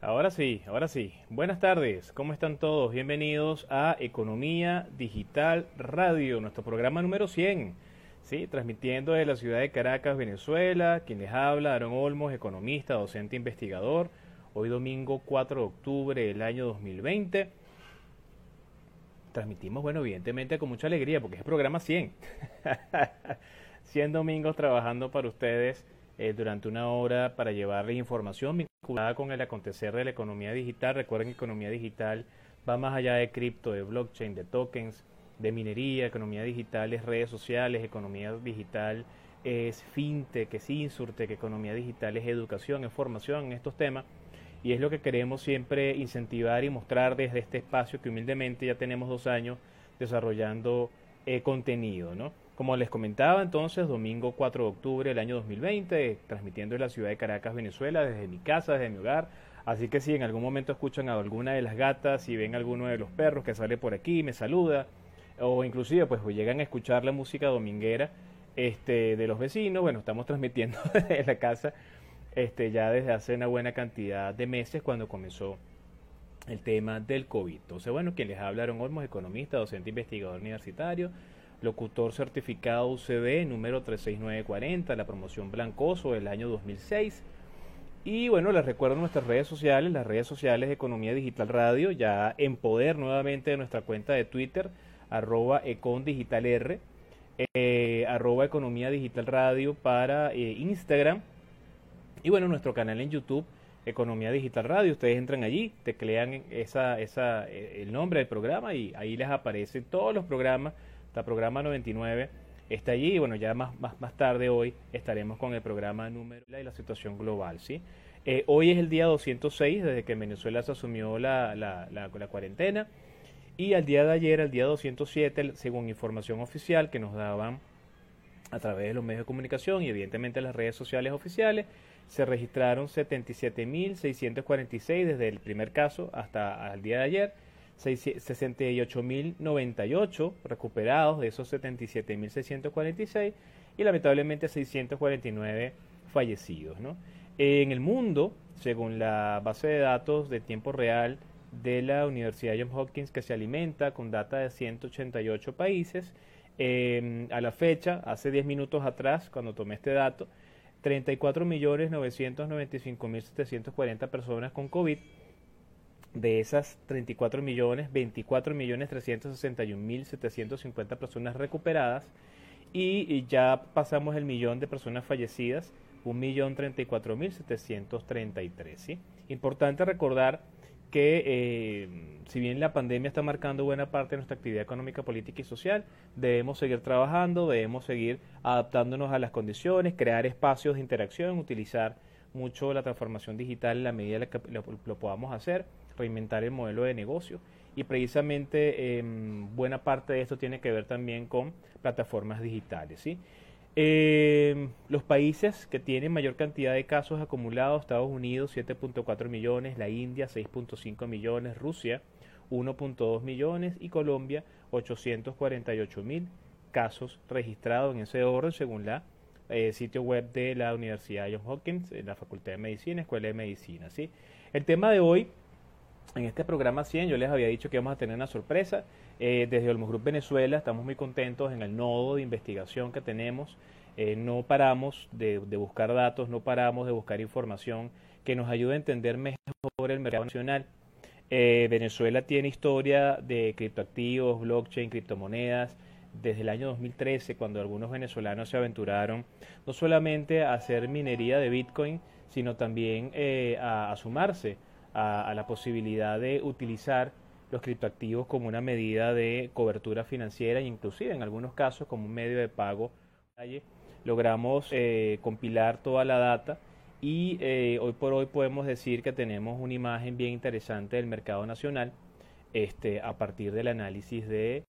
Ahora sí, ahora sí. Buenas tardes, ¿cómo están todos? Bienvenidos a Economía Digital Radio, nuestro programa número 100. Sí, transmitiendo desde la ciudad de Caracas, Venezuela. Quien les habla, Aaron Olmos, economista, docente, investigador. Hoy domingo 4 de octubre del año 2020. Transmitimos, bueno, evidentemente con mucha alegría porque es el programa 100. 100 domingos trabajando para ustedes eh, durante una hora para llevarles información vinculada con el acontecer de la economía digital. Recuerden que economía digital va más allá de cripto, de blockchain, de tokens, de minería, economía digital es redes sociales, economía digital es fintech, es insurtech, economía digital es educación, es formación en estos temas. Y es lo que queremos siempre incentivar y mostrar desde este espacio que humildemente ya tenemos dos años desarrollando eh, contenido, ¿no? Como les comentaba entonces, domingo 4 de octubre del año 2020, transmitiendo en la ciudad de Caracas, Venezuela, desde mi casa, desde mi hogar. Así que si en algún momento escuchan a alguna de las gatas, si ven a alguno de los perros que sale por aquí, me saluda, o inclusive pues llegan a escuchar la música dominguera este, de los vecinos, bueno, estamos transmitiendo desde la casa este, ya desde hace una buena cantidad de meses cuando comenzó el tema del COVID. Entonces, bueno, quien les hablaron Olmos, economista, docente investigador universitario, locutor certificado UCB número 36940, la promoción Blancoso del año 2006. Y bueno, les recuerdo nuestras redes sociales, las redes sociales Economía Digital Radio, ya en poder nuevamente de nuestra cuenta de Twitter, arroba econdigitalr, eh, arroba Economía Digital Radio para eh, Instagram. Y bueno, nuestro canal en YouTube, Economía Digital Radio. Ustedes entran allí, teclean esa, esa, eh, el nombre del programa y ahí les aparecen todos los programas el programa 99 está allí y bueno, ya más, más, más tarde hoy estaremos con el programa número y la situación global, ¿sí? Eh, hoy es el día 206 desde que Venezuela se asumió la, la, la, la cuarentena y al día de ayer, al día 207, según información oficial que nos daban a través de los medios de comunicación y evidentemente las redes sociales oficiales, se registraron 77.646 desde el primer caso hasta el día de ayer 68.098 recuperados, de esos 77.646 y lamentablemente 649 fallecidos. ¿no? En el mundo, según la base de datos de tiempo real de la Universidad Johns Hopkins, que se alimenta con data de 188 países, em, a la fecha, hace 10 minutos atrás, cuando tomé este dato, 34.995.740 personas con COVID de esas 34 millones, 24 millones 361 mil 750 personas recuperadas y, ya pasamos el millón de personas fallecidas, un millón 34 mil 733. ¿sí? Importante recordar que eh, si bien la pandemia está marcando buena parte de nuestra actividad económica, política y social, debemos seguir trabajando, debemos seguir adaptándonos a las condiciones, crear espacios de interacción, utilizar mucho la transformación digital en la medida que lo podamos hacer reinventar el modelo de negocio y precisamente em, buena parte de esto tiene que ver también con plataformas digitales. ¿sí? Em, los países que tienen mayor cantidad de casos acumulados, Estados Unidos 7.4 millones, la India 6.5 millones, Rusia 1.2 millones y Colombia 848 mil casos registrados en ese orden según la eh, sitio web de la Universidad Johns Hopkins, en la Facultad de Medicina, Escuela de Medicina. ¿sí? El tema de hoy en este programa 100 yo les había dicho que vamos a tener una sorpresa. Eh, desde Olmos Group Venezuela estamos muy contentos en el nodo de investigación que tenemos. Eh, no paramos de, buscar datos, no paramos de buscar información que nos ayude a entender mejor el mercado nacional. Eh, Venezuela tiene historia de criptoactivos, blockchain, criptomonedas, desde el año 2013, cuando algunos venezolanos se aventuraron no solamente a hacer minería de Bitcoin, sino también a, a sumarse a, la posibilidad de utilizar los criptoactivos como una medida de cobertura financiera e inclusive en algunos casos como un medio de pago. Logramos eh, compilar toda la data y eh, hoy por hoy podemos decir que tenemos una imagen bien interesante del mercado nacional este, a partir del análisis de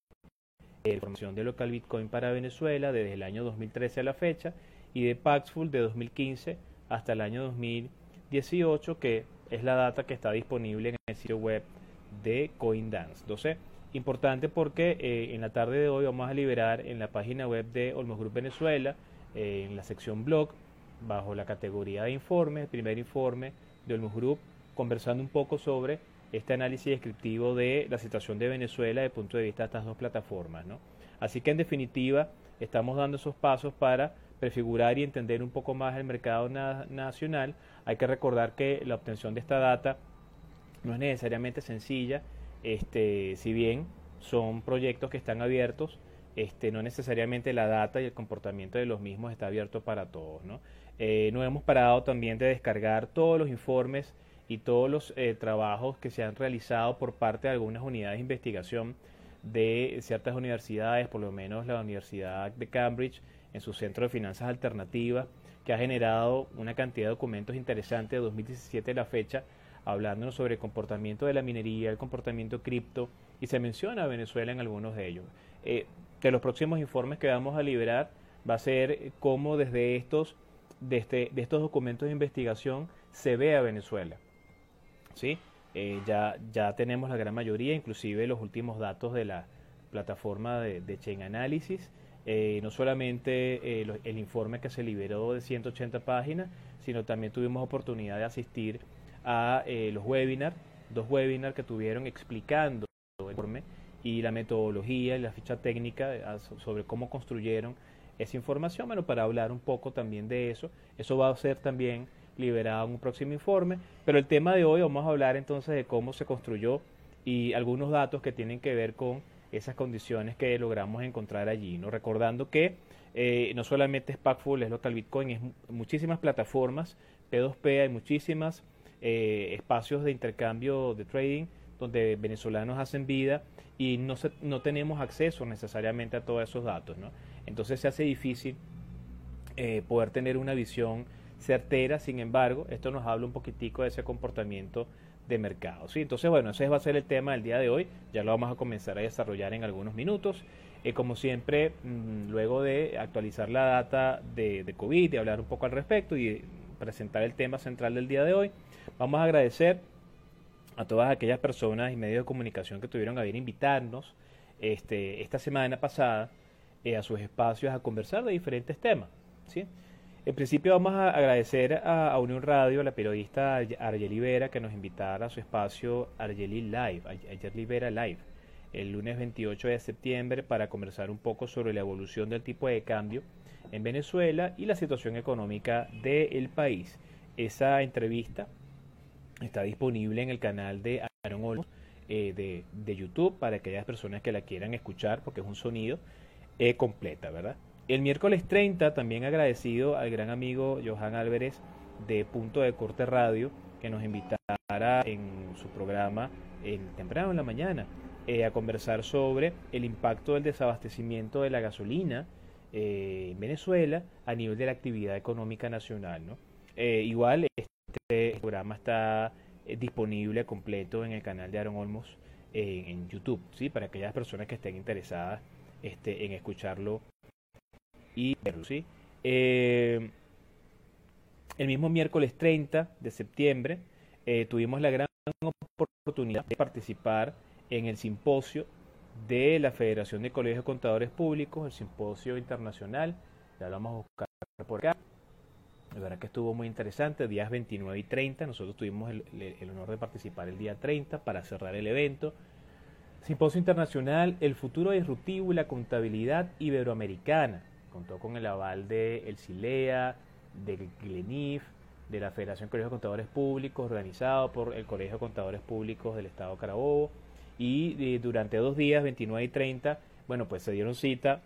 la información de local Bitcoin para Venezuela desde el año 2013 a la fecha y de Paxful de 2015 hasta el año 2018 que es la data que está disponible en el sitio web de CoinDance. Entonces, importante porque eh, en la tarde de hoy vamos a liberar en la página web de Olmos Group Venezuela, eh, en la sección blog, bajo la categoría de informe, el primer informe de Olmos Group conversando un poco sobre este análisis descriptivo de la situación de Venezuela desde el punto de vista de estas dos plataformas. ¿no? Así que en definitiva estamos dando esos pasos para prefigurar y entender un poco más el mercado nacional. Hay que recordar que la obtención de esta data no es necesariamente sencilla, este, si bien son proyectos que están abiertos, este, no necesariamente la data y el comportamiento de los mismos está abierto para todos. ¿no? Eh, no hemos parado también de descargar todos los informes y todos los eh, trabajos que se han realizado por parte de algunas unidades de investigación de ciertas universidades, por lo menos la Universidad de Cambridge en su centro de finanzas alternativas, que ha generado una cantidad de documentos interesantes de 2017 a la fecha, hablándonos sobre el comportamiento de la minería, el comportamiento cripto, y se menciona a Venezuela en algunos de ellos. Eh, de los próximos informes que vamos a liberar va a ser cómo desde estos, de, este, de estos documentos de investigación se ve a Venezuela. ¿sí? Eh, ya, ya tenemos la gran mayoría, inclusive los últimos datos de la plataforma de, Chain Analysis. Eh, no solamente eh, el informe que se liberó de 180 páginas, sino también tuvimos oportunidad de asistir a los webinars, dos webinars que tuvieron explicando el informe y la metodología y la ficha técnica sobre cómo construyeron esa información, bueno, para hablar un poco también de eso. Eso va a ser también liberado en un próximo informe. Pero el tema de hoy vamos a hablar entonces de cómo se construyó y algunos datos que tienen que ver con esas condiciones que logramos encontrar allí. ¿no? Recordando que eh, no solamente es Packful, es Local Bitcoin, es muchísimas plataformas, P2P, hay muchísimas eh, espacios de intercambio de trading donde venezolanos hacen vida y no, no tenemos acceso necesariamente a todos esos datos. ¿no? Entonces se hace difícil eh, poder tener una visión certera, sin embargo, esto nos habla un poquitico de ese comportamiento de mercado. ¿sí? Entonces, bueno, ese va a ser el tema del día de hoy, ya lo vamos a comenzar a desarrollar en algunos minutos. Eh, como siempre, mm, luego de actualizar la data de, COVID, de hablar un poco al respecto y presentar el tema central del día de hoy, vamos a agradecer a todas aquellas personas y medios de comunicación que tuvieron a bien invitarnos este, esta semana pasada eh, a sus espacios a conversar de diferentes temas. ¿sí? En principio vamos a agradecer a, Unión Radio, a la periodista Argeli Vera, que nos invitara a su espacio Argeli Live, Vera Live, el lunes 28 de septiembre para conversar un poco sobre la evolución del tipo de cambio en Venezuela y la situación económica del país. Esa entrevista está disponible en el canal de Aaron Olmos eh, de, YouTube para aquellas personas que la quieran escuchar porque es un sonido eh, completa, ¿verdad? El miércoles 30 también agradecido al gran amigo Johan Álvarez de Punto de Corte Radio que nos invitara en su programa en, temprano en la mañana eh, a conversar sobre el impacto del desabastecimiento de la gasolina eh, en Venezuela a nivel de la actividad económica nacional. ¿no? Eh, igual este programa está disponible completo en el canal de Aaron Olmos en YouTube, ¿sí? para aquellas personas que estén interesadas este, en escucharlo y ¿sí? Eh, el mismo miércoles 30 de septiembre eh, tuvimos la gran oportunidad de participar en el simposio de la Federación de Colegios Contadores Públicos, el simposio internacional, ya lo vamos a buscar por acá. La verdad que estuvo muy interesante, días 29 y 30, nosotros tuvimos el, el honor de participar el día 30 para cerrar el evento. Simposio Internacional, el futuro disruptivo y la contabilidad iberoamericana contó con el aval de el CILEA, de GLENIF, de la Federación de Colegios de Contadores Públicos, organizado por el Colegio de Contadores Públicos del Estado de Carabobo. Y eh, durante dos días, 29 y 30, bueno, pues se dieron cita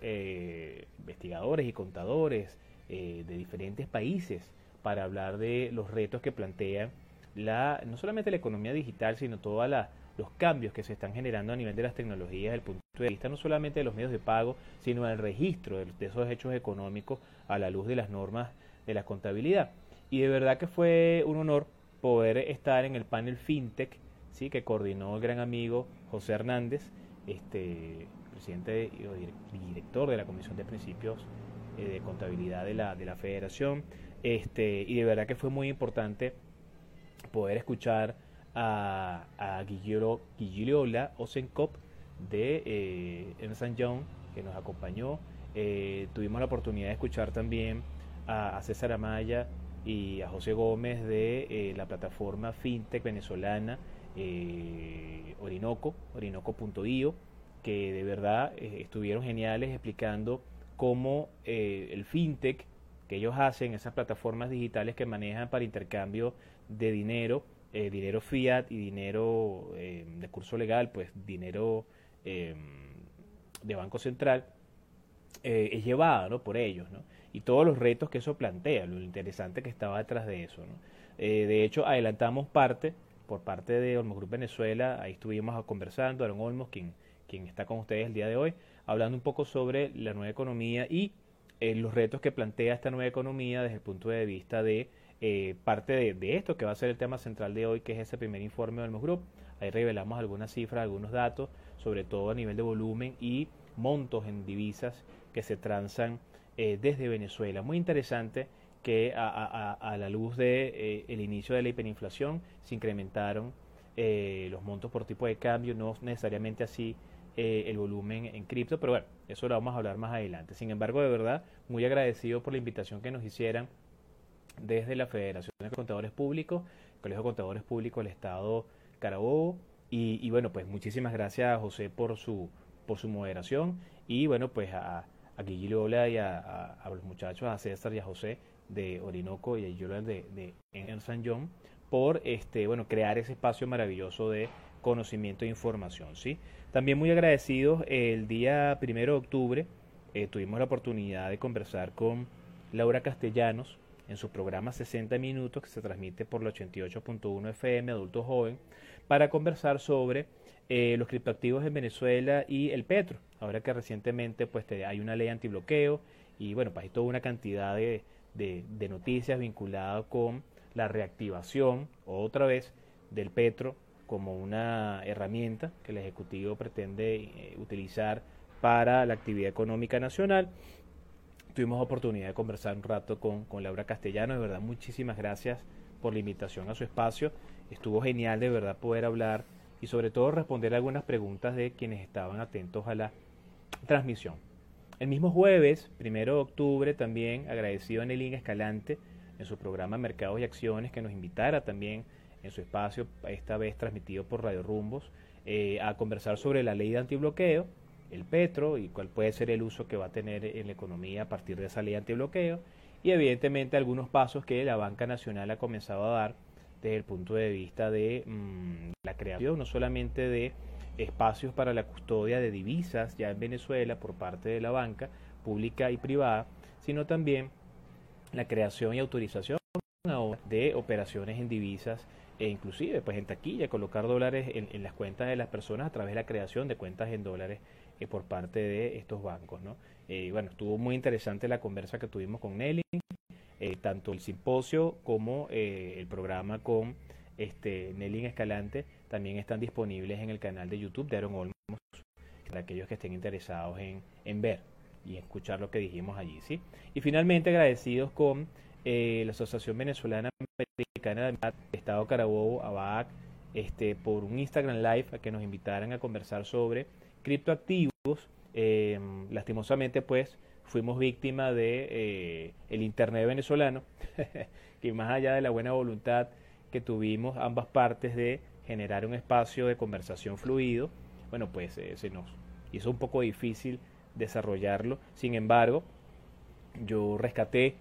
eh, investigadores y contadores eh, de diferentes países para hablar de los retos que plantea la, no solamente la economía digital, sino todos los cambios que se están generando a nivel de las tecnologías, del punto de vista no solamente de los medios de pago, sino del registro de, esos hechos económicos a la luz de las normas de la contabilidad. Y de verdad que fue un honor poder estar en el panel FinTech, ¿sí? que coordinó el gran amigo José Hernández, este, presidente y director de la Comisión de Principios eh, de Contabilidad de la, de la Federación. Este, y de verdad que fue muy importante poder escuchar a, a Guilliola Osenkop, de eh, Ernst Young, que nos acompañó. Eh, tuvimos la oportunidad de escuchar también a, César Amaya y a José Gómez de eh, la plataforma fintech venezolana eh, Orinoco, orinoco.io, que de verdad eh, estuvieron geniales explicando cómo el fintech que ellos hacen, esas plataformas digitales que manejan para intercambio de dinero, dinero fiat y dinero de curso legal, pues dinero de Banco Central, es llevada ¿no? por ellos. ¿no? y todos los retos que eso plantea, lo interesante que estaba detrás de eso. Eh, de hecho, adelantamos parte por parte de Olmos Group Venezuela, ahí estuvimos conversando, Aaron Olmos, quien, quien está con ustedes el día de hoy, hablando un poco sobre la nueva economía y eh, los retos que plantea esta nueva economía desde el punto de vista de eh, parte de, esto que va a ser el tema central de hoy, que es ese primer informe de Olmos Group. Ahí revelamos algunas cifras, algunos datos, sobre todo a nivel de volumen y montos en divisas que se transan eh, desde Venezuela. Muy interesante que a, la luz de eh, el inicio de la hiperinflación se incrementaron eh, los montos por tipo de cambio, no necesariamente así el volumen en cripto, pero bueno, eso lo vamos a hablar más adelante. Sin embargo, de verdad, muy agradecido por la invitación que nos hicieran desde la Federación de Contadores Públicos, Colegio de Contadores Públicos del Estado Carabobo, y, bueno, pues muchísimas gracias a José por su, por su moderación, y bueno, pues a a Guillermo y a, los muchachos, a César y a José de Orinoco y a Guillermo de, de San John, por este, bueno, crear ese espacio maravilloso de conocimiento e información. ¿sí? También muy agradecidos, el día primero de octubre eh, tuvimos la oportunidad de conversar con Laura Castellanos en su programa 60 Minutos que se transmite por la 88.1 FM Adulto Joven para conversar sobre eh, los criptoactivos en Venezuela y el petro. Ahora que recientemente pues hay una ley antibloqueo y bueno, pues hay toda una cantidad de, noticias vinculadas con la reactivación otra vez del petro como una herramienta que el Ejecutivo pretende eh, utilizar para la actividad económica nacional. Tuvimos oportunidad de conversar un rato con, con Laura Castellano, de verdad muchísimas gracias por la invitación a su espacio. Estuvo genial de verdad poder hablar y sobre todo responder algunas preguntas de quienes estaban atentos a la transmisión. El mismo jueves, primero de octubre, también agradecido a Nelín Escalante en su programa Mercados y Acciones que nos invitara también en su espacio, esta vez transmitido por Radio Rumbos, eh, a conversar sobre la ley de antibloqueo, el petro y cuál puede ser el uso que va a tener en la economía a partir de esa ley antibloqueo. Y evidentemente algunos pasos que la banca nacional ha comenzado a dar desde el punto de vista de mm, la creación no solamente de espacios para la custodia de divisas ya en Venezuela por parte de la banca pública y privada, sino también la creación y autorización de operaciones en divisas e inclusive pues en taquilla colocar dólares en, las cuentas de las personas a través de la creación de cuentas en dólares por parte de estos bancos ¿no? Eh, bueno estuvo muy interesante la conversa que tuvimos con Nelly eh, tanto el simposio como eh, el programa con este, Nelly Escalante también están disponibles en el canal de YouTube de Aaron Olmos para aquellos que estén interesados en, en ver y escuchar lo que dijimos allí. ¿sí? Y finalmente agradecidos con eh, la Asociación Venezolana Americana de Estado Carabobo, ABAC, este, por un Instagram Live a que nos invitaran a conversar sobre criptoactivos. lastimosamente, pues, fuimos víctimas de eh, el internet venezolano, que más allá de la buena voluntad que tuvimos ambas partes de generar un espacio de conversación fluido, bueno, pues eh, se nos hizo un poco difícil desarrollarlo. Sin embargo, yo rescaté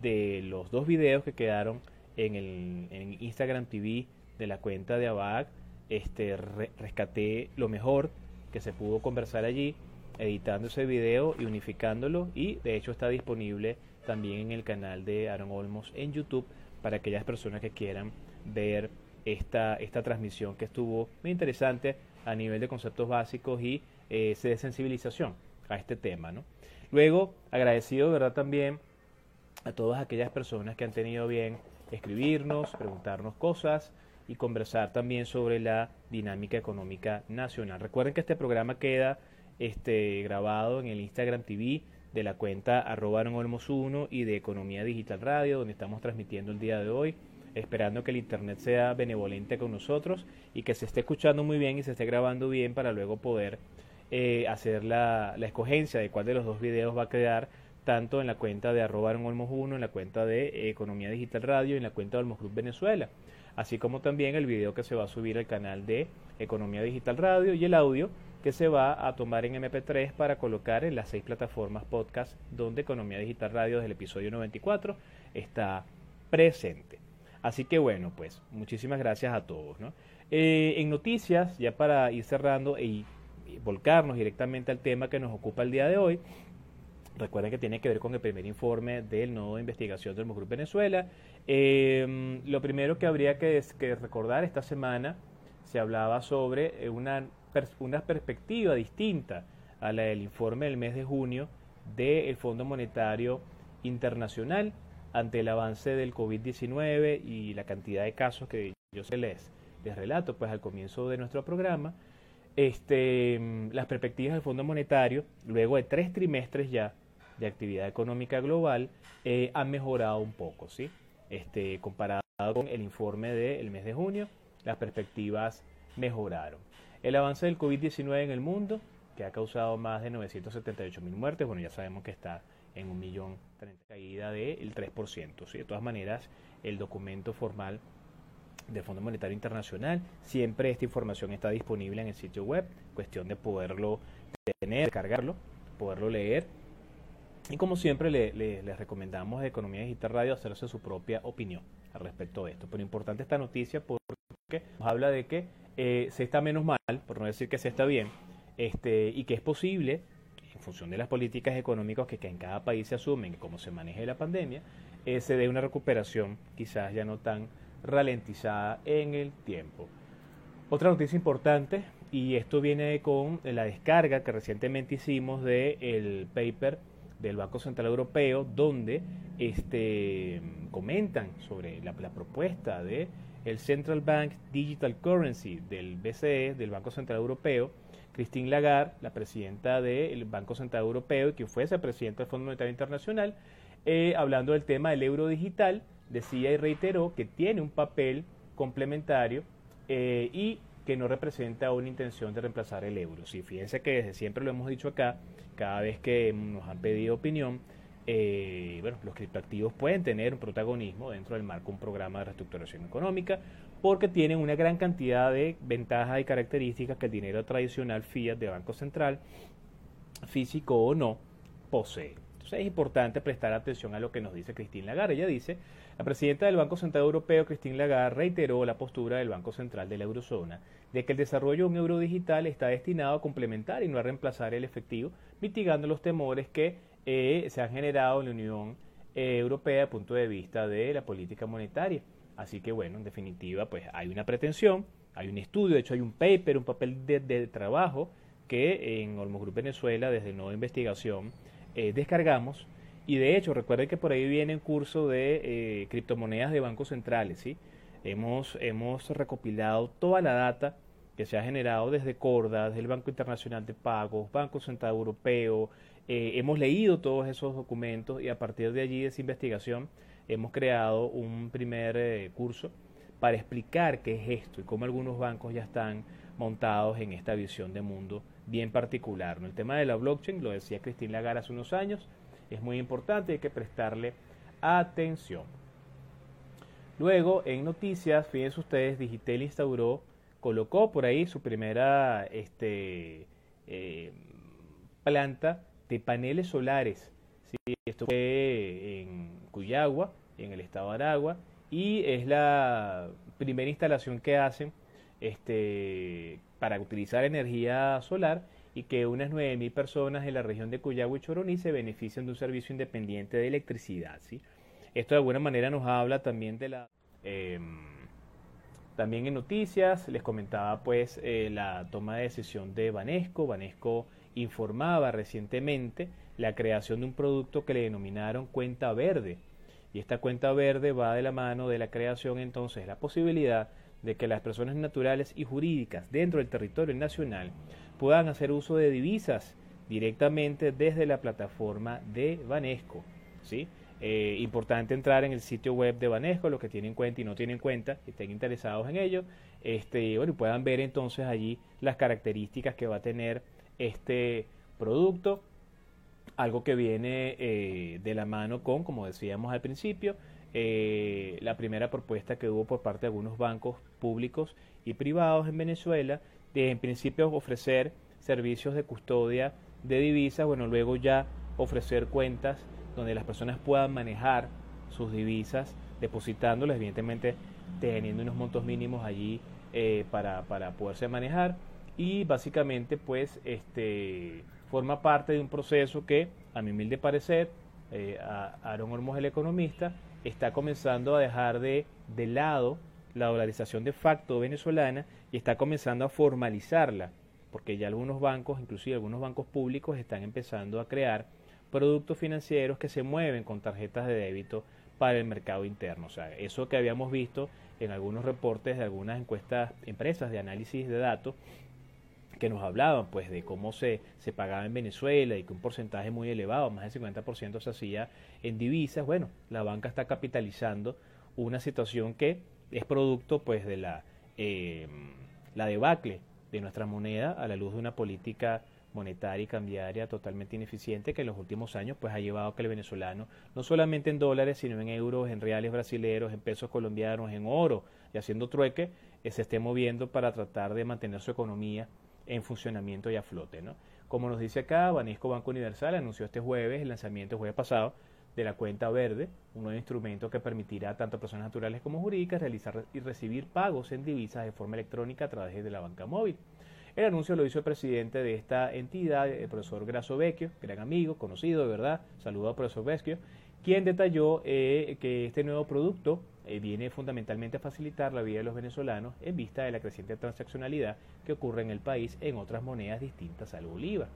de los dos videos que quedaron en el Instagram TV de la cuenta de ABAC, este, rescaté lo mejor que se pudo conversar allí editando ese video y unificándolo y de hecho está disponible también en el canal de Aaron Olmos en YouTube para aquellas personas que quieran ver esta, esta transmisión que estuvo muy interesante a nivel de conceptos básicos y eh, de sensibilización a este tema. ¿no? Luego, agradecido verdad también a todas aquellas personas que han tenido bien escribirnos, preguntarnos cosas y conversar también sobre la dinámica económica nacional. Recuerden que este programa queda este, grabado en el Instagram TV de la cuenta arroba 1 y de Economía Digital Radio, donde estamos transmitiendo el día de hoy, esperando que el Internet sea benevolente con nosotros y que se esté escuchando muy bien y se esté grabando bien para luego poder eh, hacer la, la escogencia de cuál de los dos videos va a quedar tanto en la cuenta de arroba Olmos 1, en la cuenta de Economía Digital Radio y en la cuenta de Olmos Group Venezuela, así como también el video que se va a subir al canal de Economía Digital Radio y el audio que se va a tomar en MP3 para colocar en las seis plataformas podcast donde Economía Digital Radio desde el episodio 94 está presente. Así que bueno, pues muchísimas gracias a todos. Eh, en noticias, ya para ir cerrando y, volcarnos directamente al tema que nos ocupa el día de hoy, recuerden que tiene que ver con el primer informe del nodo de investigación del Grupo Venezuela. Em, lo primero que habría que, que, recordar esta semana se hablaba sobre eh, una, una perspectiva distinta a la del informe del mes de junio del Fondo Monetario Internacional ante el avance del COVID-19 y la cantidad de casos que yo se les, les relato pues al comienzo de nuestro programa, este, las perspectivas del Fondo Monetario, luego de tres trimestres ya de actividad económica global, eh, han mejorado un poco, ¿sí? Este, comparado con el informe del mes de junio, las perspectivas mejoraron. El avance del COVID-19 en el mundo, que ha causado más de 978 mil muertes, bueno, ya sabemos que está en un millón caída del 3%. ¿sí? De todas maneras, el documento formal del Fondo Monetario Internacional, siempre esta información está disponible en el sitio web, cuestión de poderlo tener, cargarlo, poderlo leer. Y como siempre, le, les recomendamos a Economía Digital Radio hacerse su propia opinión al respecto de esto. Pero importante esta noticia porque nos habla de que eh, se está menos mal, por no decir que se está bien, este, y que es posible en función de las políticas económicas que, en cada país se asumen, cómo se maneje la pandemia, eh, se dé una recuperación quizás ya no tan ralentizada en el tiempo. Otra noticia importante, y esto viene con la descarga que recientemente hicimos del paper del Banco Central Europeo, donde este, comentan sobre la, propuesta de el Central Bank Digital Currency del BCE, del Banco Central Europeo, Christine Lagarde, la presidenta del Banco Central Europeo y que fuese presidenta del Fondo Monetario Internacional, eh, hablando del tema del euro digital, decía y reiteró que tiene un papel complementario eh, y que no representa una intención de reemplazar el euro. Sí, fíjense que desde siempre lo hemos dicho acá, cada vez que nos han pedido opinión, eh, bueno, los criptoactivos pueden tener un protagonismo dentro del marco de un programa de reestructuración económica porque tienen una gran cantidad de ventajas y características que el dinero tradicional fiat de Banco Central, físico o no, posee. Entonces es importante prestar atención a lo que nos dice Christine Lagarde. Ella dice, la presidenta del Banco Central Europeo, Christine Lagarde, reiteró la postura del Banco Central de la Eurozona de que el desarrollo de un euro digital está destinado a complementar y no a reemplazar el efectivo, mitigando los temores que eh, se han generado en la Unión eh, Europea desde el punto de vista de la política monetaria. Así que bueno, en definitiva, pues hay una pretensión, hay un estudio, de hecho hay un paper, un papel de, trabajo que en Olmos Group Venezuela, desde Nueva Investigación, eh, descargamos. Y de hecho, recuerden que por ahí viene un curso de criptomonedas de bancos centrales, ¿sí? Hemos, hemos recopilado toda la data que se ha generado desde Corda, desde el Banco Internacional de Pagos, Banco Central Europeo, eh, hemos leído todos esos documentos y a partir de allí, de esa investigación, hemos creado un primer eh, curso para explicar qué es esto y cómo algunos bancos ya están montados en esta visión de mundo bien particular. El tema de la blockchain, lo decía Cristina Lagarde hace unos años, es muy importante, hay que prestarle atención. Luego, en noticias, fíjense ustedes, Digitel instauró, colocó por ahí su primera este, eh, planta de paneles solares. Esto fue en Cuyagua, en el estado de Aragua, y es la primera instalación que hacen este, para utilizar energía solar y que unas 9.000 personas en la región de Cuyagua y Choroní se benefician de un servicio independiente de electricidad. ¿sí? Esto de alguna manera nos habla también de la... Em, también en noticias les comentaba pues eh, la toma de decisión de Banesco. Banesco informaba recientemente la creación de un producto que le denominaron cuenta verde. Y esta cuenta verde va de la mano de la creación entonces la posibilidad de que las personas naturales y jurídicas dentro del territorio nacional puedan hacer uso de divisas directamente desde la plataforma de Banesco. ¿sí? Eh, importante entrar en el sitio web de Banesco, los que tienen cuenta y no tienen cuenta, que estén interesados en ello, este, bueno, y puedan ver entonces allí las características que va a tener este producto algo que viene eh, de la mano con, como decíamos al principio, eh, la primera propuesta que hubo por parte de algunos bancos públicos y privados en Venezuela, de en principio ofrecer servicios de custodia de divisas, bueno, luego ya ofrecer cuentas donde las personas puedan manejar sus divisas, depositándolas, evidentemente teniendo unos montos mínimos allí eh, para, para poderse manejar. Y básicamente pues este forma parte de un proceso que a mi humilde parecer eh, Aaron Ormos el economista está comenzando a dejar de, de lado la dolarización de facto venezolana y está comenzando a formalizarla porque ya algunos bancos inclusive algunos bancos públicos están empezando a crear productos financieros que se mueven con tarjetas de débito para el mercado interno. O sea, eso que habíamos visto en algunos reportes de algunas encuestas, empresas de análisis de datos, que nos hablaban pues de cómo se, se pagaba en Venezuela y que un porcentaje muy elevado, más del 50% se hacía en divisas, bueno, la banca está capitalizando una situación que es producto pues de la, eh, la debacle de nuestra moneda a la luz de una política monetaria y cambiaria totalmente ineficiente que en los últimos años pues ha llevado a que el venezolano no solamente en dólares sino en euros, en reales brasileños, en pesos colombianos, en oro y haciendo trueque eh, se esté moviendo para tratar de mantener su economía en funcionamiento y a flote. ¿no? Como nos dice acá, Banesco Banco Universal anunció este jueves el lanzamiento el jueves pasado de la cuenta verde, un nuevo instrumento que permitirá tanto personas naturales como jurídicas realizar y recibir pagos en divisas de forma electrónica a través de la banca móvil. El anuncio lo hizo el presidente de esta entidad, el profesor Grasso Vecchio, gran amigo, conocido de verdad, saludo al profesor Vecchio, quien detalló eh, que este nuevo producto eh, viene fundamentalmente a facilitar la vida de los venezolanos en vista de la creciente transaccionalidad que ocurre en el país en otras monedas distintas al bolívar.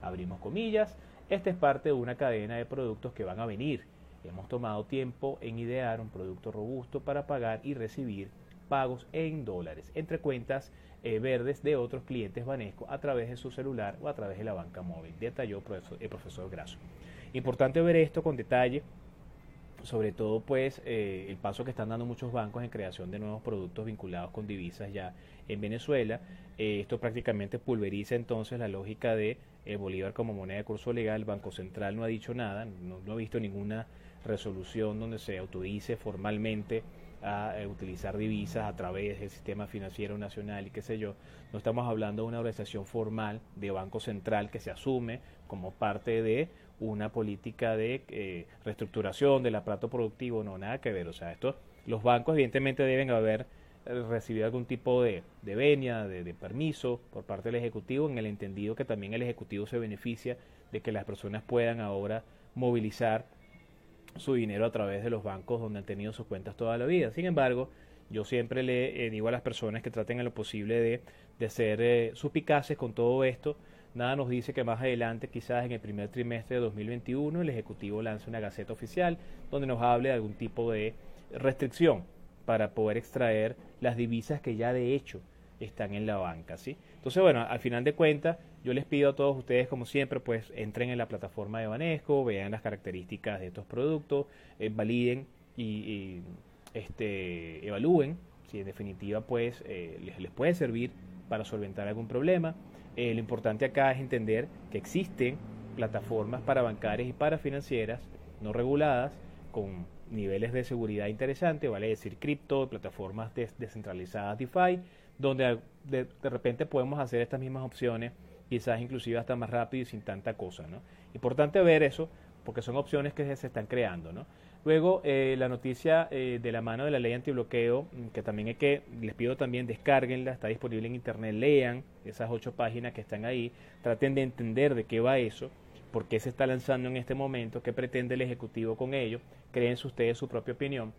Abrimos comillas, esta es parte de una cadena de productos que van a venir. Hemos tomado tiempo en idear un producto robusto para pagar y recibir pagos en dólares entre cuentas eh, verdes de otros clientes Banesco a través de su celular o a través de la banca móvil, detalló el profesor Grasso. Importante ver esto con detalle, sobre todo pues eh, el paso que están dando muchos bancos en creación de nuevos productos vinculados con divisas ya en Venezuela. Eh, esto prácticamente pulveriza entonces la lógica de el Bolívar como moneda de curso legal. El Banco Central no ha dicho nada, no, no ha visto ninguna resolución donde se autorice formalmente a eh, utilizar divisas a través del sistema financiero nacional y qué sé yo. No estamos hablando de una organización formal de Banco Central que se asume como parte de una política de eh, reestructuración del aparato productivo, no, nada que ver. O sea, esto, los bancos evidentemente deben haber eh, recibido algún tipo de, de venia, de, permiso por parte del Ejecutivo, en el entendido que también el Ejecutivo se beneficia de que las personas puedan ahora movilizar su dinero a través de los bancos donde han tenido sus cuentas toda la vida. Sin embargo, yo siempre le eh, digo a las personas que traten a lo posible de, de ser eh, suspicaces con todo esto. Nada nos dice que más adelante, quizás en el primer trimestre de 2021, el Ejecutivo lance una gaceta oficial donde nos hable de algún tipo de restricción para poder extraer las divisas que ya de hecho están en la banca, ¿sí? Entonces, bueno, al final de cuentas, yo les pido a todos ustedes, como siempre, pues entren en la plataforma de Banesco, vean las características de estos productos, eh, validen y, este, evalúen si en definitiva pues eh, les, les, puede servir para solventar algún problema. Eh, lo importante acá es entender que existen plataformas para bancarias y para financieras no reguladas con niveles de seguridad interesantes, vale decir cripto, plataformas descentralizadas DeFi, donde de, de repente podemos hacer estas mismas opciones quizás inclusive hasta más rápido y sin tanta cosa. ¿no? Importante ver eso porque son opciones que se están creando. ¿no? Luego, eh, la noticia eh, de la mano de la ley antibloqueo, mm, que también hay que, les pido también descarguenla, está disponible en internet, lean esas ocho páginas que están ahí, traten de entender de qué va eso, por qué se está lanzando en este momento, qué pretende el Ejecutivo con ello, créense ustedes su propia opinión.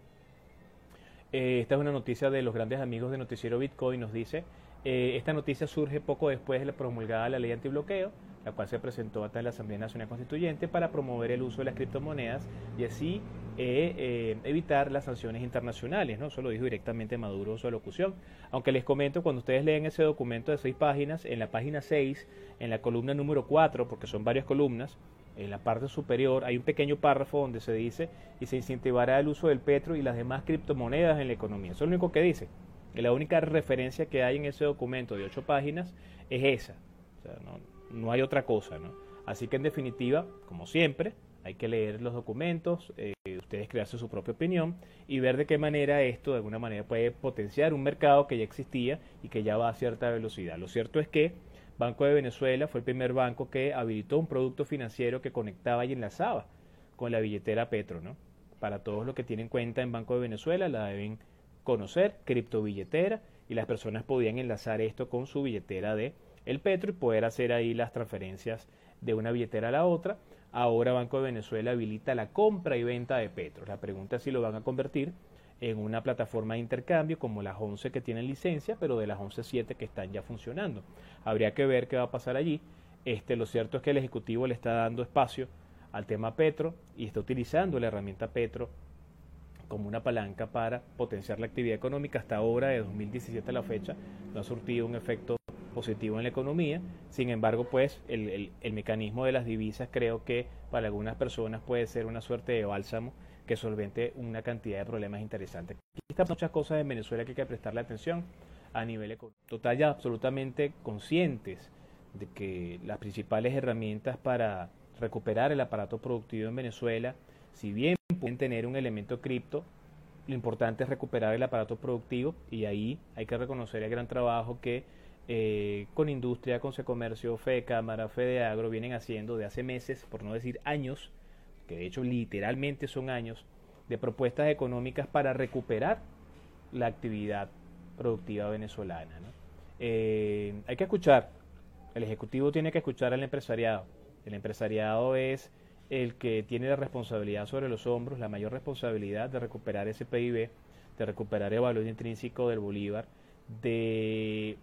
Eh, esta es una noticia de los grandes amigos de Noticiero Bitcoin, nos dice, eh, esta noticia surge poco después de la promulgada la ley antibloqueo, la cual se presentó ante la Asamblea Nacional Constituyente para promover el uso de las criptomonedas y así eh, eh, evitar las sanciones internacionales. ¿no? Eso lo dijo directamente Maduro en su alocución. Aunque les comento, cuando ustedes leen ese documento de seis páginas, en la página 6, en la columna número 4, porque son varias columnas, en la parte superior hay un pequeño párrafo donde se dice y se incentivará el uso del petro y las demás criptomonedas en la economía. Eso es lo único que dice que la única referencia que hay en ese documento de ocho páginas es esa. O sea, no, no hay otra cosa, ¿no? Así que en definitiva, como siempre, hay que leer los documentos, eh, ustedes crearse su propia opinión y ver de qué manera esto de alguna manera puede potenciar un mercado que ya existía y que ya va a cierta velocidad. Lo cierto es que Banco de Venezuela fue el primer banco que habilitó un producto financiero que conectaba y enlazaba con la billetera Petro, ¿no? Para todos los que tienen cuenta en Banco de Venezuela la deben conocer, criptobilletera, y las personas podían enlazar esto con su billetera de el Petro y poder hacer ahí las transferencias de una billetera a la otra. Ahora Banco de Venezuela habilita la compra y venta de Petro. La pregunta es si lo van a convertir en una plataforma de intercambio como las 11 que tienen licencia, pero de las 11 7 que están ya funcionando. Habría que ver qué va a pasar allí. Este, lo cierto es que el Ejecutivo le está dando espacio al tema Petro y está utilizando la herramienta Petro como una palanca para potenciar la actividad económica. Hasta ahora, de 2017 a la fecha, no ha surtido un efecto positivo en la economía. Sin embargo, pues el, el, mecanismo de las divisas creo que para algunas personas puede ser una suerte de bálsamo que solvente una cantidad de problemas interesantes. Aquí están muchas cosas en Venezuela que hay que prestarle atención a nivel económico. Total, ya absolutamente conscientes de que las principales herramientas para recuperar el aparato productivo en Venezuela, si bien pueden tener un elemento cripto, lo importante es recuperar el aparato productivo y ahí hay que reconocer el gran trabajo que eh, con Industria, con Comercio, Fe Cámara, Fede Agro vienen haciendo de hace meses, por no decir años, que de hecho literalmente son años, de propuestas económicas para recuperar la actividad productiva venezolana. Eh, hay que escuchar, el Ejecutivo tiene que escuchar al empresariado. El empresariado es el que tiene la responsabilidad sobre los hombros, la mayor responsabilidad de recuperar ese PIB, de recuperar el valor intrínseco del Bolívar, de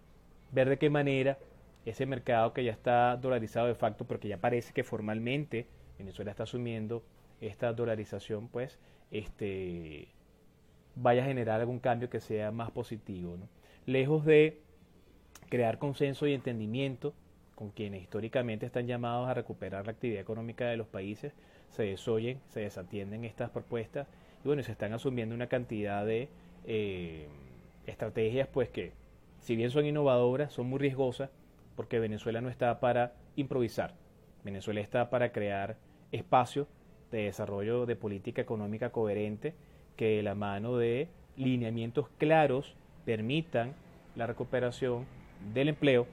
ver de qué manera ese mercado que ya está dolarizado de facto, porque ya parece que formalmente Venezuela está asumiendo esta dolarización, pues este vaya a generar algún cambio que sea más positivo. Lejos de crear consenso y entendimiento con quienes históricamente están llamados a recuperar la actividad económica de los países, se desoyen, se desatienden estas propuestas y bueno, se están asumiendo una cantidad de eh, estrategias pues que si bien son innovadoras, son muy riesgosas porque Venezuela no está para improvisar. Venezuela está para crear espacios de desarrollo de política económica coherente que de la mano de lineamientos claros permitan la recuperación del empleo,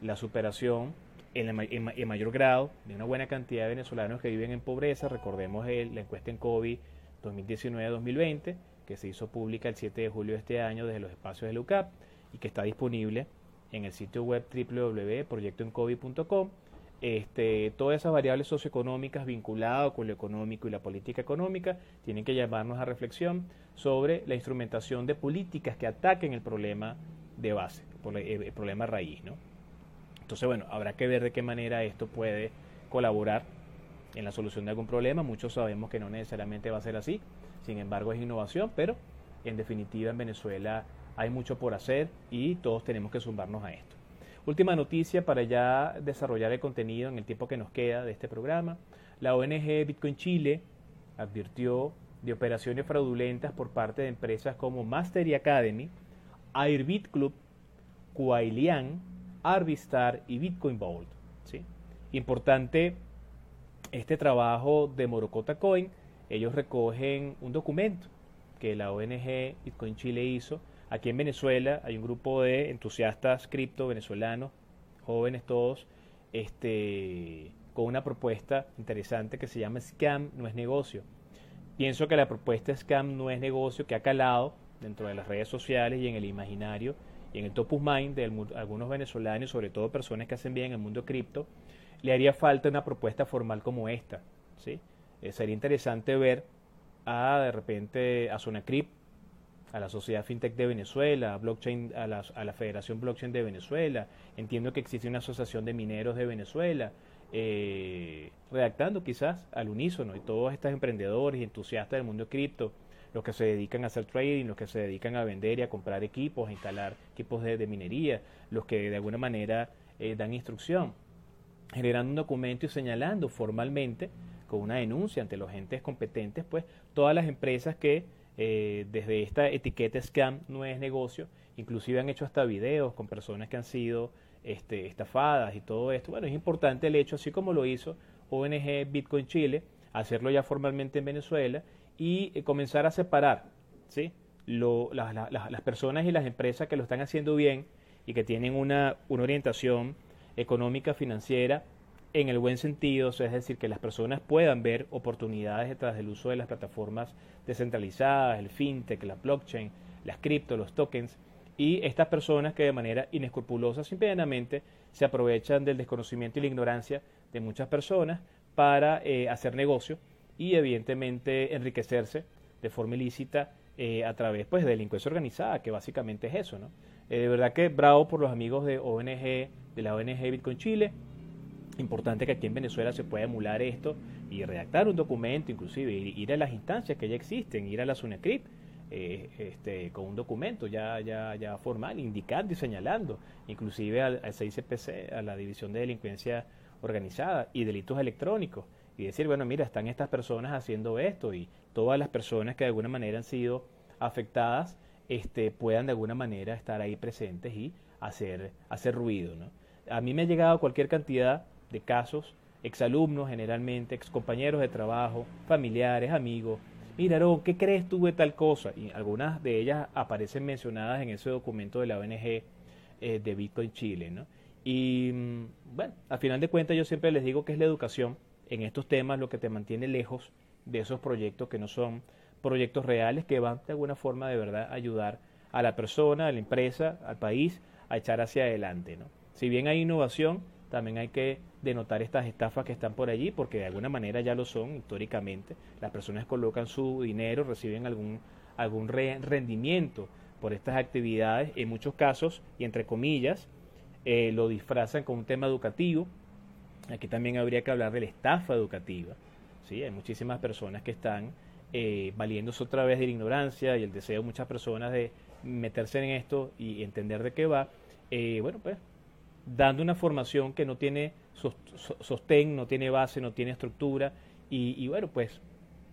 la superación en, mayor grado de una buena cantidad de venezolanos que viven en pobreza. Recordemos la encuesta en COVID 2019-2020 que se hizo pública el 7 de julio de este año desde los espacios del UCAP y que está disponible en el sitio web www.proyectoencovid.com. Este, todas esas variables socioeconómicas vinculadas con lo económico y la política económica tienen que llamarnos a reflexión sobre la instrumentación de políticas que ataquen el problema de base, el problema raíz. ¿no? Entonces, bueno, habrá que ver de qué manera esto puede colaborar en la solución de algún problema. Muchos sabemos que no necesariamente va a ser así, sin embargo es innovación, pero en definitiva en Venezuela hay mucho por hacer y todos tenemos que sumarnos a esto. Última noticia para ya desarrollar el contenido en el tiempo que nos queda de este programa. La ONG Bitcoin Chile advirtió de operaciones fraudulentas por parte de empresas como Mastery Academy, Airbit Club, Kuailian, Arbistar y Bitcoin Vault. ¿sí? Importante este trabajo de Morocota Coin. Ellos recogen un documento que la ONG Bitcoin Chile hizo Aquí en Venezuela hay un grupo de entusiastas cripto venezolanos, jóvenes todos, este, con una propuesta interesante que se llama Scam no es negocio. Pienso que la propuesta Scam no es negocio que ha calado dentro de las redes sociales y en el imaginario y en el top of mind de algunos venezolanos, sobre todo personas que hacen bien en el mundo cripto, le haría falta una propuesta formal como esta. ¿sí? Eh, sería interesante ver a de repente a Zonacript a la Sociedad FinTech de Venezuela, a, blockchain, a, la, a la Federación Blockchain de Venezuela, entiendo que existe una asociación de mineros de Venezuela, eh, redactando quizás al unísono y todos estos emprendedores y entusiastas del mundo cripto, los que se dedican a hacer trading, los que se dedican a vender y a comprar equipos, a instalar equipos de, minería, los que de alguna manera eh, dan instrucción, generando un documento y señalando formalmente con una denuncia ante los entes competentes, pues todas las empresas que eh, desde esta etiqueta scam no es negocio, inclusive han hecho hasta videos con personas que han sido este, estafadas y todo esto. Bueno, es importante el hecho, así como lo hizo ONG Bitcoin Chile, hacerlo ya formalmente en Venezuela y eh, comenzar a separar ¿sí? las personas y las empresas que lo están haciendo bien y que tienen una, una orientación económica, financiera, en el buen sentido, es decir, que las personas puedan ver oportunidades detrás del uso de las plataformas descentralizadas, el fintech, la blockchain, las cripto, los tokens, y estas personas que de manera inescrupulosa simplemente se aprovechan del desconocimiento y la ignorancia de muchas personas para eh, hacer negocio y evidentemente enriquecerse de forma ilícita eh, a través pues, de delincuencia organizada, que básicamente es eso. ¿no? Eh, de verdad que bravo por los amigos de ONG, de la ONG Bitcoin Chile. Importante que aquí en Venezuela se pueda emular esto y redactar un documento, inclusive ir, a las instancias que ya existen, ir a la SUNECRIP, eh, este, con un documento ya, ya, ya formal, indicando y señalando, inclusive al, al CICPC, a la División de Delincuencia Organizada y Delitos Electrónicos, y decir, bueno, mira, están estas personas haciendo esto y todas las personas que de alguna manera han sido afectadas este, puedan de alguna manera estar ahí presentes y hacer, hacer ruido. ¿no? A mí me ha llegado cualquier cantidad de casos, exalumnos generalmente, excompañeros de trabajo, familiares, amigos. Mira, ¿qué crees tú de tal cosa? Y algunas de ellas aparecen mencionadas en ese documento de la ONG eh, de Bitcoin Chile. ¿no? Y mm, bueno, al final de cuentas yo siempre les digo que es la educación en estos temas lo que te mantiene lejos de esos proyectos que no son proyectos reales que van de alguna forma de verdad a ayudar a la persona, a la empresa, al país a echar hacia adelante. ¿no? Si bien hay innovación, también hay que denotar estas estafas que están por allí, porque de alguna manera ya lo son históricamente. Las personas colocan su dinero, reciben algún, algún rendimiento por estas actividades, en muchos casos, y entre comillas, eh, lo disfrazan con un tema educativo. Aquí también habría que hablar de la estafa educativa. ¿sí? Hay muchísimas personas que están eh, valiéndose otra vez de la ignorancia y el deseo de muchas personas de meterse en esto y entender de qué va, eh, bueno, pues dando una formación que no tiene sostén, no tiene base, no tiene estructura y, bueno, pues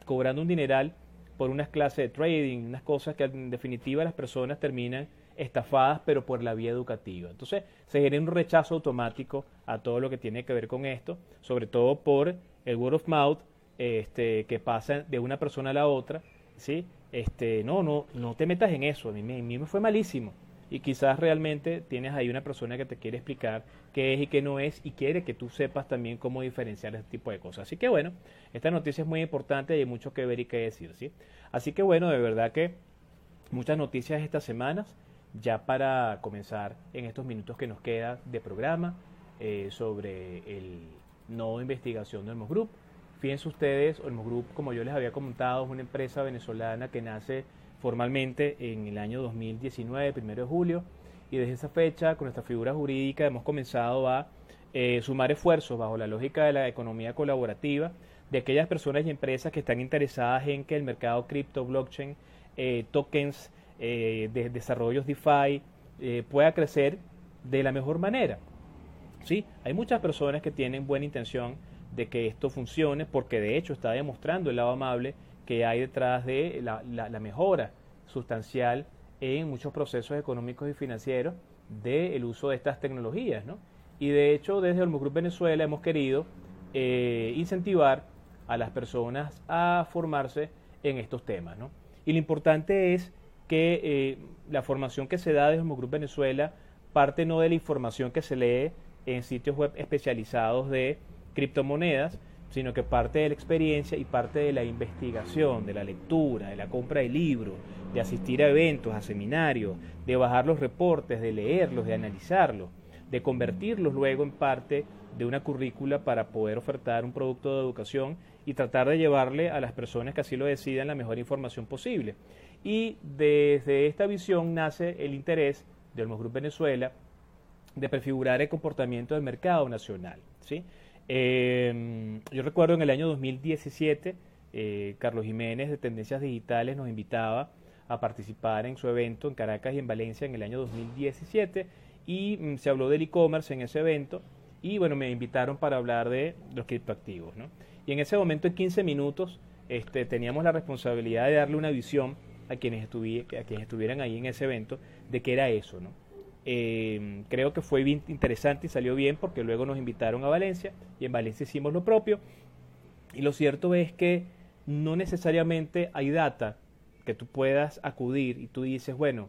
cobrando un dineral por unas clases de trading, unas cosas que en definitiva las personas terminan estafadas, pero por la vía educativa. Entonces se genera un rechazo automático a todo lo que tiene que ver con esto, sobre todo por el word of mouth, este, que pasa de una persona a la otra, ¿sí? Este, no, no, no te metas en eso, a mí, me fue malísimo. Y quizás realmente tienes ahí una persona que te quiere explicar qué es y qué no es y quiere que tú sepas también cómo diferenciar este tipo de cosas. Así que bueno, esta noticia es muy importante y hay mucho que ver y que decir, ¿sí? Así que bueno, de verdad que muchas noticias estas semanas, ya para comenzar en estos minutos que nos queda de programa eh, sobre el no investigación del Mos Group. Fíjense ustedes, Olmo Group, como yo les había comentado, es una empresa venezolana que nace formalmente en el año 2019, primero de julio, y desde esa fecha, con nuestra figura jurídica, hemos comenzado a eh, sumar esfuerzos bajo la lógica de la economía colaborativa de aquellas personas y empresas que están interesadas en que el mercado cripto, blockchain, eh, tokens, eh, de desarrollos DeFi pueda crecer de la mejor manera. ¿Sí? Hay muchas personas que tienen buena intención de que esto funcione, porque de hecho está demostrando el lado amable que hay detrás de la, mejora sustancial en muchos procesos económicos y financieros del uso de estas tecnologías. ¿no? Y de hecho desde el Group Venezuela hemos querido eh, incentivar a las personas a formarse en estos temas. ¿no? Y lo importante es que eh, la formación que se da desde el Group Venezuela parte no de la información que se lee en sitios web especializados de criptomonedas, sino que parte de la experiencia y parte de la investigación, de la lectura, de la compra de libros, de asistir a eventos, a seminarios, de bajar los reportes, de leerlos, de analizarlos, de convertirlos luego en parte de una currícula para poder ofertar un producto de educación y tratar de llevarle a las personas que así lo decidan la mejor información posible. Y desde esta visión nace el interés del Olmos Group Venezuela de prefigurar el comportamiento del mercado nacional. ¿sí? Eh, yo recuerdo en el año 2017, eh, Carlos Jiménez de Tendencias Digitales nos invitaba a participar en su evento en Caracas y en Valencia en el año 2017 y mm, se habló del e-commerce en ese evento y bueno, me invitaron para hablar de los criptoactivos. ¿no? Y en ese momento, en 15 minutos, este, teníamos la responsabilidad de darle una visión a quienes, a quienes estuvieran ahí en ese evento de qué era eso. ¿no? Eh, creo que fue bien interesante y salió bien porque luego nos invitaron a Valencia y en Valencia hicimos lo propio. Y lo cierto es que no necesariamente hay data que tú puedas acudir y tú dices, bueno,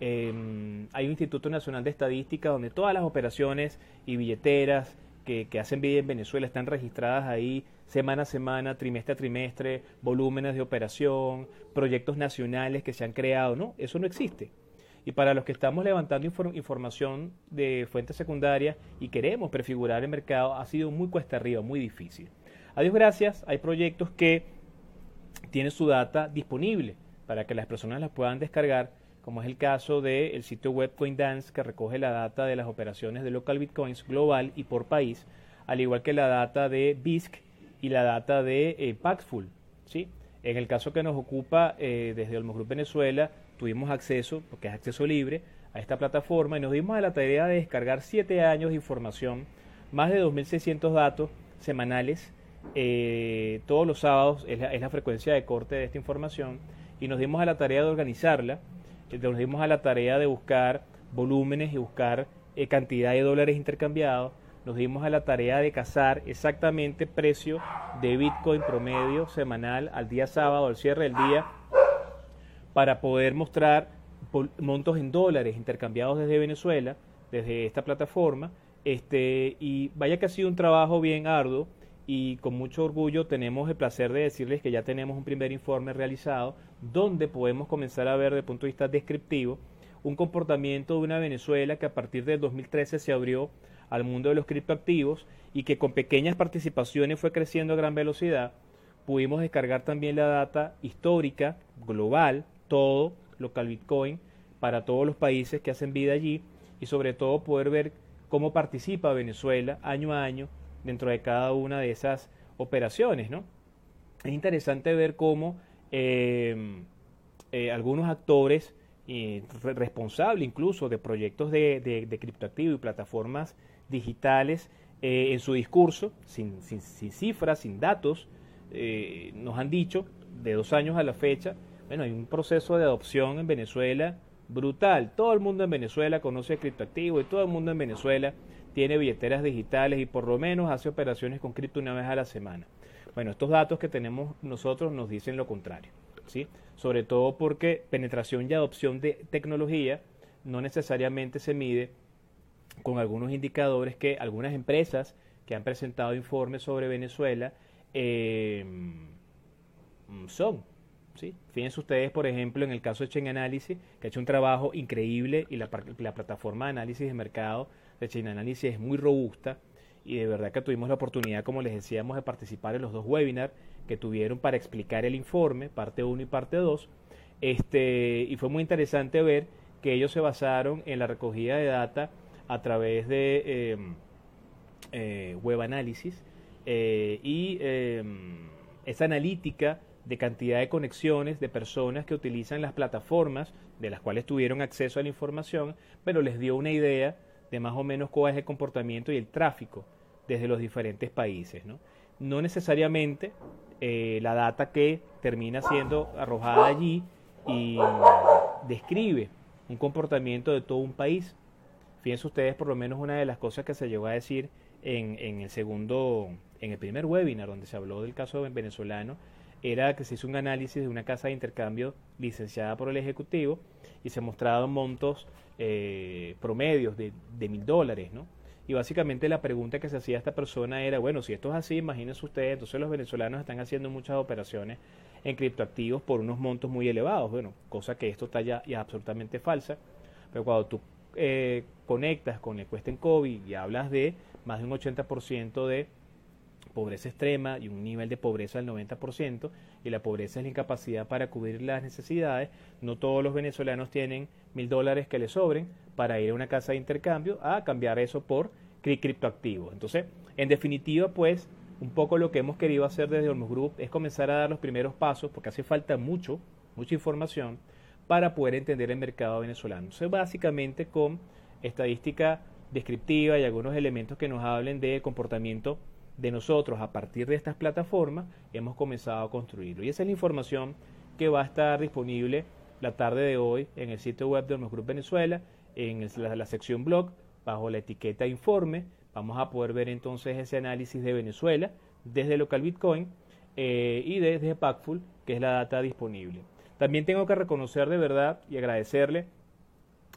em, hay un Instituto Nacional de Estadística donde todas las operaciones y billeteras que, que hacen vida en Venezuela están registradas ahí semana a semana, trimestre a trimestre, volúmenes de operación, proyectos nacionales que se han creado, ¿no? Eso no existe. Y para los que estamos levantando información de fuentes secundarias y queremos prefigurar el mercado, ha sido muy cuesta arriba, muy difícil. A Dios gracias, hay proyectos que tienen su data disponible para que las personas la puedan descargar, como es el caso del sitio web CoinDance que recoge la data de las operaciones de local bitcoins global y por país, al igual que la data de BISC y la data de eh, Paxful. ¿sí? En el caso que nos ocupa eh, desde Olmo Group Venezuela, tuvimos acceso, porque es acceso libre, a esta plataforma y nos dimos a la tarea de descargar siete años de información, más de 2.600 datos semanales, eh, todos los sábados es la, frecuencia de corte de esta información y nos dimos a la tarea de organizarla, eh, nos dimos a la tarea de buscar volúmenes y buscar eh, cantidad de dólares intercambiados, nos dimos a la tarea de cazar exactamente precio de Bitcoin promedio semanal al día sábado, al cierre del día, para poder mostrar montos en dólares intercambiados desde Venezuela, desde esta plataforma. Este, y vaya que ha sido un trabajo bien arduo y con mucho orgullo tenemos el placer de decirles que ya tenemos un primer informe realizado donde podemos comenzar a ver desde el punto de vista descriptivo un comportamiento de una Venezuela que a partir del 2013 se abrió al mundo de los criptoactivos y que con pequeñas participaciones fue creciendo a gran velocidad. Pudimos descargar también la data histórica global todo local Bitcoin para todos los países que hacen vida allí y sobre todo poder ver cómo participa Venezuela año a año dentro de cada una de esas operaciones, ¿no? Es interesante ver cómo em, eh, algunos actores eh, responsables incluso de proyectos de, de, criptoactivos y plataformas digitales eh, en su discurso, sin, sin, cifras, sin datos, nos han dicho de dos años a la fecha bueno, hay un proceso de adopción en Venezuela brutal. Todo el mundo en Venezuela conoce criptoactivos y todo el mundo en Venezuela tiene billeteras digitales y por lo menos hace operaciones con cripto una vez a la semana. Bueno, estos datos que tenemos nosotros nos dicen lo contrario, ¿sí? Sobre todo porque penetración y adopción de tecnología no necesariamente se mide con algunos indicadores que algunas empresas que han presentado informes sobre Venezuela eh, son Fíjense ustedes, por ejemplo, en el caso de Chain Analysis, que ha hecho un trabajo increíble y la, plataforma de análisis de mercado de Chain Analysis es muy robusta y de verdad que tuvimos la oportunidad, como les decíamos, de participar en los dos webinars que tuvieron para explicar el informe, parte 1 y parte 2. Este, y fue muy interesante ver que ellos se basaron en la recogida de data a través de em, eh, web análisis eh, y em, esa analítica de cantidad de conexiones de personas que utilizan las plataformas de las cuales tuvieron acceso a la información, pero les dio una idea de más o menos cuál es el comportamiento y el tráfico desde los diferentes países. No, no necesariamente eh, la data que termina siendo arrojada allí y describe un comportamiento de todo un país. Fíjense ustedes por lo menos una de las cosas que se llegó a decir en, en el segundo, en el primer webinar donde se habló del caso venezolano, era que se hizo un análisis de una casa de intercambio licenciada por el Ejecutivo y se mostraban montos eh, promedios de, mil dólares, ¿no? Y básicamente la pregunta que se hacía a esta persona era, bueno, si esto es así, imagínense ustedes, entonces los venezolanos están haciendo muchas operaciones en criptoactivos por unos montos muy elevados, bueno, cosa que esto está ya, absolutamente falsa, pero cuando tú eh, conectas con el Cuesta en COVID y hablas de más de un 80% de pobreza extrema y un nivel de pobreza del 90%, y la pobreza es la incapacidad para cubrir las necesidades, no todos los venezolanos tienen mil dólares que les sobren para ir a una casa de intercambio a cambiar eso por criptoactivos. Entonces, en definitiva, pues, un poco lo que hemos querido hacer desde Olmos Group es comenzar a dar los primeros pasos, porque hace falta mucho, mucha información, para poder entender el mercado venezolano. Entonces, básicamente con estadística descriptiva y algunos elementos que nos hablen de comportamiento de nosotros a partir de estas plataformas hemos comenzado a construirlo. Y esa es la información que va a estar disponible la tarde de hoy en el sitio web de Olmos Group Venezuela, en la, sección blog, bajo la etiqueta informe, vamos a poder ver entonces ese análisis de Venezuela desde local Bitcoin eh, y desde Packful, que es la data disponible. También tengo que reconocer de verdad y agradecerle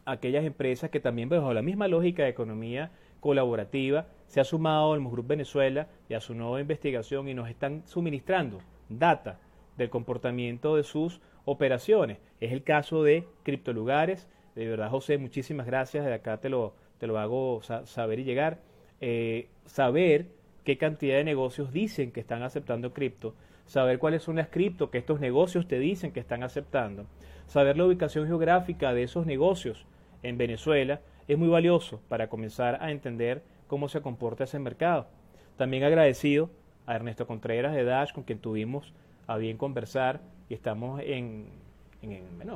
a aquellas empresas que también bajo la misma lógica de economía colaborativa se ha sumado al Group Venezuela y a su nueva investigación y nos están suministrando data del comportamiento de sus operaciones. Es el caso de Criptolugares. De verdad, José, muchísimas gracias. De acá te lo, te lo hago saber y llegar. Eh, saber qué cantidad de negocios dicen que están aceptando cripto. Saber cuáles son las cripto que estos negocios te dicen que están aceptando. Saber la ubicación geográfica de esos negocios en Venezuela es muy valioso para comenzar a entender cómo se comporta ese mercado. También agradecido a Ernesto Contreras de Dash, con quien tuvimos a bien conversar y estamos en,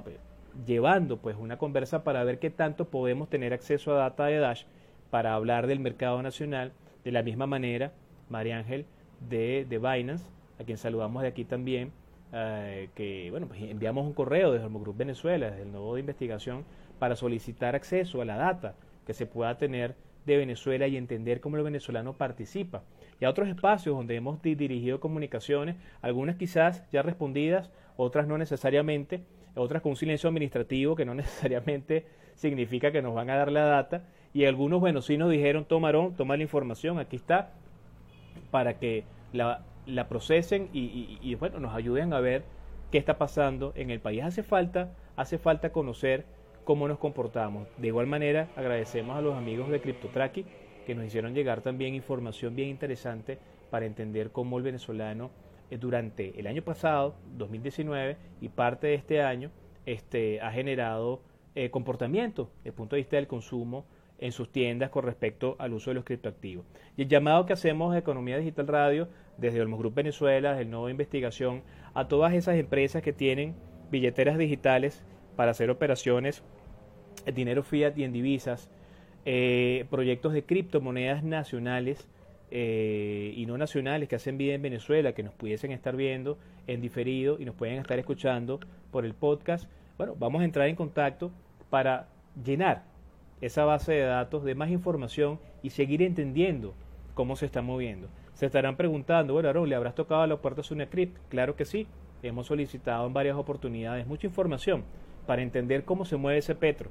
pues, llevando pues una conversa para ver qué tanto podemos tener acceso a data de Dash para hablar del mercado nacional. De la misma manera, María Ángel de, de Binance, a quien saludamos de aquí también, eh, que bueno, pues enviamos un correo desde el Group Venezuela, desde el nuevo de investigación, para solicitar acceso a la data que se pueda tener de Venezuela y entender cómo el venezolano participa. Y a otros espacios donde hemos dirigido comunicaciones, algunas quizás ya respondidas, otras no necesariamente, otras con un silencio administrativo que no necesariamente significa que nos van a dar la data. Y algunos, bueno, sí nos dijeron, tomaron, toma la información, aquí está, para que la, la procesen y, y, bueno, nos ayuden a ver qué está pasando en el país. Hace falta, hace falta conocer cómo nos comportamos. De igual manera, agradecemos a los amigos de CryptoTracky que nos hicieron llegar también información bien interesante para entender cómo el venezolano eh, durante el año pasado, 2019, y parte de este año, este, ha generado eh, comportamiento desde el punto de vista del consumo en sus tiendas con respecto al uso de los criptoactivos. Y el llamado que hacemos de Economía Digital Radio, desde Olmos Group Venezuela, desde el Nuevo Investigación, a todas esas empresas que tienen billeteras digitales para hacer operaciones dinero fiat y en divisas, eh, proyectos de criptomonedas nacionales eh, y no nacionales que hacen vida en Venezuela, que nos pudiesen estar viendo en diferido y nos pueden estar escuchando por el podcast. Bueno, vamos a entrar en contacto para llenar esa base de datos de más información y seguir entendiendo cómo se está moviendo. Se estarán preguntando, bueno, Aaron, ¿le habrás tocado a la puerta a Sunecript? Claro que sí. Hemos solicitado en varias oportunidades mucha información para entender cómo se mueve ese petro,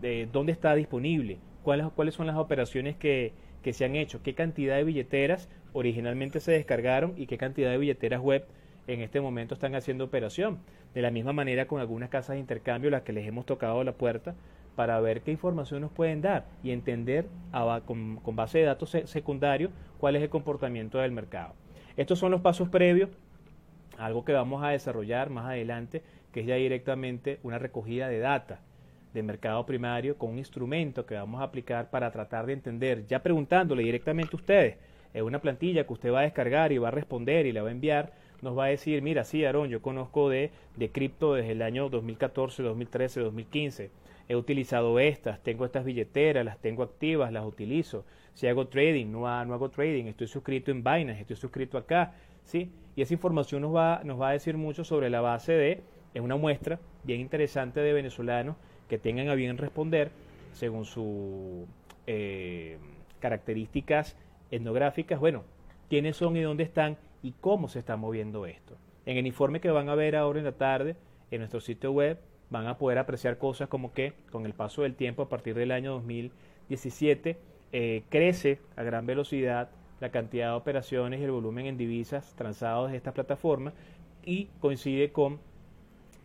de dónde está disponible, cuáles, cuáles son las operaciones que, que se han hecho, qué cantidad de billeteras originalmente se descargaron y qué cantidad de billeteras web en este momento están haciendo operación. De la misma manera con algunas casas de intercambio, las que les hemos tocado la puerta, para ver qué información nos pueden dar y entender con, con, base de datos secundarios cuál es el comportamiento del mercado. Estos son los pasos previos, algo que vamos a desarrollar más adelante que es ya directamente una recogida de data de mercado primario con un instrumento que vamos a aplicar para tratar de entender, ya preguntándole directamente a ustedes, es una plantilla que usted va a descargar y va a responder y la va a enviar, nos va a decir, mira, sí, Aaron, yo conozco de, de cripto desde el año 2014, 2013, 2015, he utilizado estas, tengo estas billeteras, las tengo activas, las utilizo, si hago trading, no, no hago trading, estoy suscrito en Binance, estoy suscrito acá, ¿sí? Y esa información nos va, nos va a decir mucho sobre la base de es una muestra bien interesante de venezolanos que tengan a bien responder según sus eh, características etnográficas, bueno, quiénes son y dónde están y cómo se está moviendo esto. En el informe que van a ver ahora en la tarde en nuestro sitio web van a poder apreciar cosas como que con el paso del tiempo a partir del año 2017 eh, crece a gran velocidad la cantidad de operaciones y el volumen en divisas transados de esta plataforma y coincide con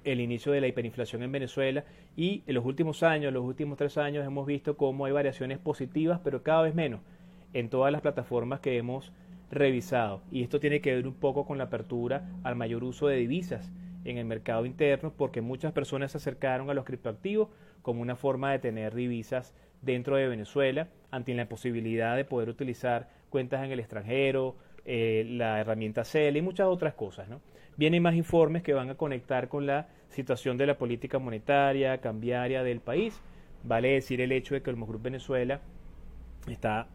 el inicio de la hiperinflación en Venezuela y en los últimos años, los últimos tres años, hemos visto cómo hay variaciones positivas, pero cada vez menos en todas las plataformas que hemos revisado. Y esto tiene que ver un poco con la apertura al mayor uso de divisas en el mercado interno, porque muchas personas se acercaron a los criptoactivos como una forma de tener divisas dentro de Venezuela, ante la posibilidad de poder utilizar cuentas en el extranjero, eh, la herramienta CEL y muchas otras cosas. ¿no? Vienen más informes que van a conectar con la situación de la política monetaria, cambiaria del país. Vale decir el hecho de que el Group Venezuela está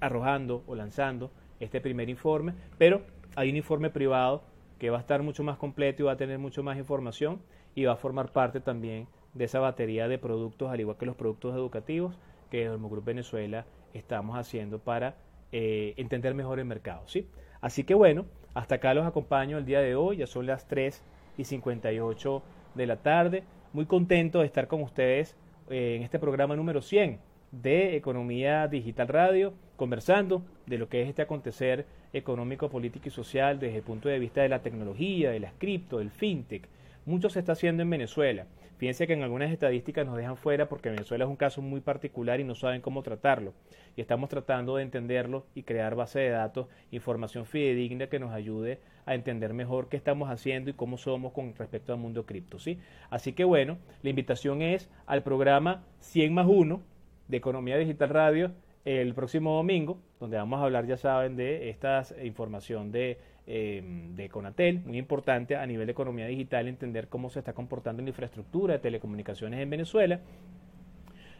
arrojando o lanzando este primer informe, pero hay un informe privado que va a estar mucho más completo y va a tener mucho más información y va a formar parte también de esa batería de productos, al igual que los productos educativos que el Group Venezuela estamos haciendo para eh, entender mejor el mercado. ¿sí? Así que bueno, hasta acá los acompaño el día de hoy, ya son las 3 y 58 de la tarde. Muy contento de estar con ustedes eh, en este programa número 100 de Economía Digital Radio, conversando de lo que es este acontecer económico, político y social desde el punto de vista de la tecnología, de las cripto, del fintech. Mucho se está haciendo en Venezuela. Fíjense que en algunas estadísticas nos dejan fuera porque Venezuela es un caso muy particular y no saben cómo tratarlo. Y estamos tratando de entenderlo y crear base de datos, información fidedigna que nos ayude a entender mejor qué estamos haciendo y cómo somos con respecto al mundo cripto. ¿sí? Así que bueno, la invitación es al programa 100 más 1 de Economía Digital Radio el próximo domingo, donde vamos a hablar, ya saben, de esta información de Em, de Conatel, muy importante a nivel de economía digital entender cómo se está comportando la infraestructura de telecomunicaciones en Venezuela.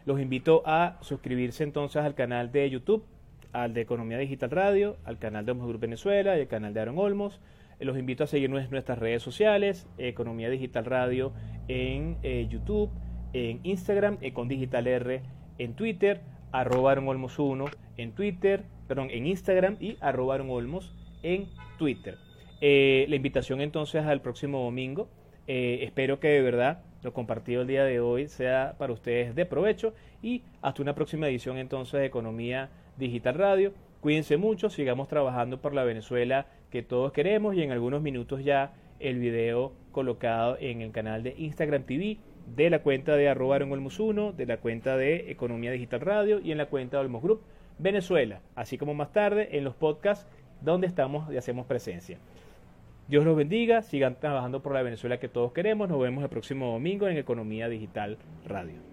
Los invito a suscribirse entonces al canal de YouTube, al de Economía Digital Radio, al canal de Homos Group Venezuela y al canal de Aaron Olmos. Eh, los invito a seguirnos en nuestras redes sociales, Economía Digital Radio en eh, YouTube, en Instagram, Econ Digital R en Twitter, arroba Aaron Olmos 1 en Twitter, perdón, en Instagram y arroba Aaron Olmos en Twitter. Eh, la invitación entonces al próximo domingo. Eh, espero que de verdad lo compartido el día de hoy sea para ustedes de provecho y hasta una próxima edición entonces de Economía Digital Radio. Cuídense mucho, sigamos trabajando por la Venezuela que todos queremos y en algunos minutos ya el video colocado en el canal de Instagram TV de la cuenta de arroba 1, de la cuenta de Economía Digital Radio y en la cuenta de Olmos Group Venezuela, así como más tarde en los podcasts donde estamos y hacemos presencia. Dios los bendiga, sigan trabajando por la Venezuela que todos queremos. Nos vemos el próximo domingo en Economía Digital Radio.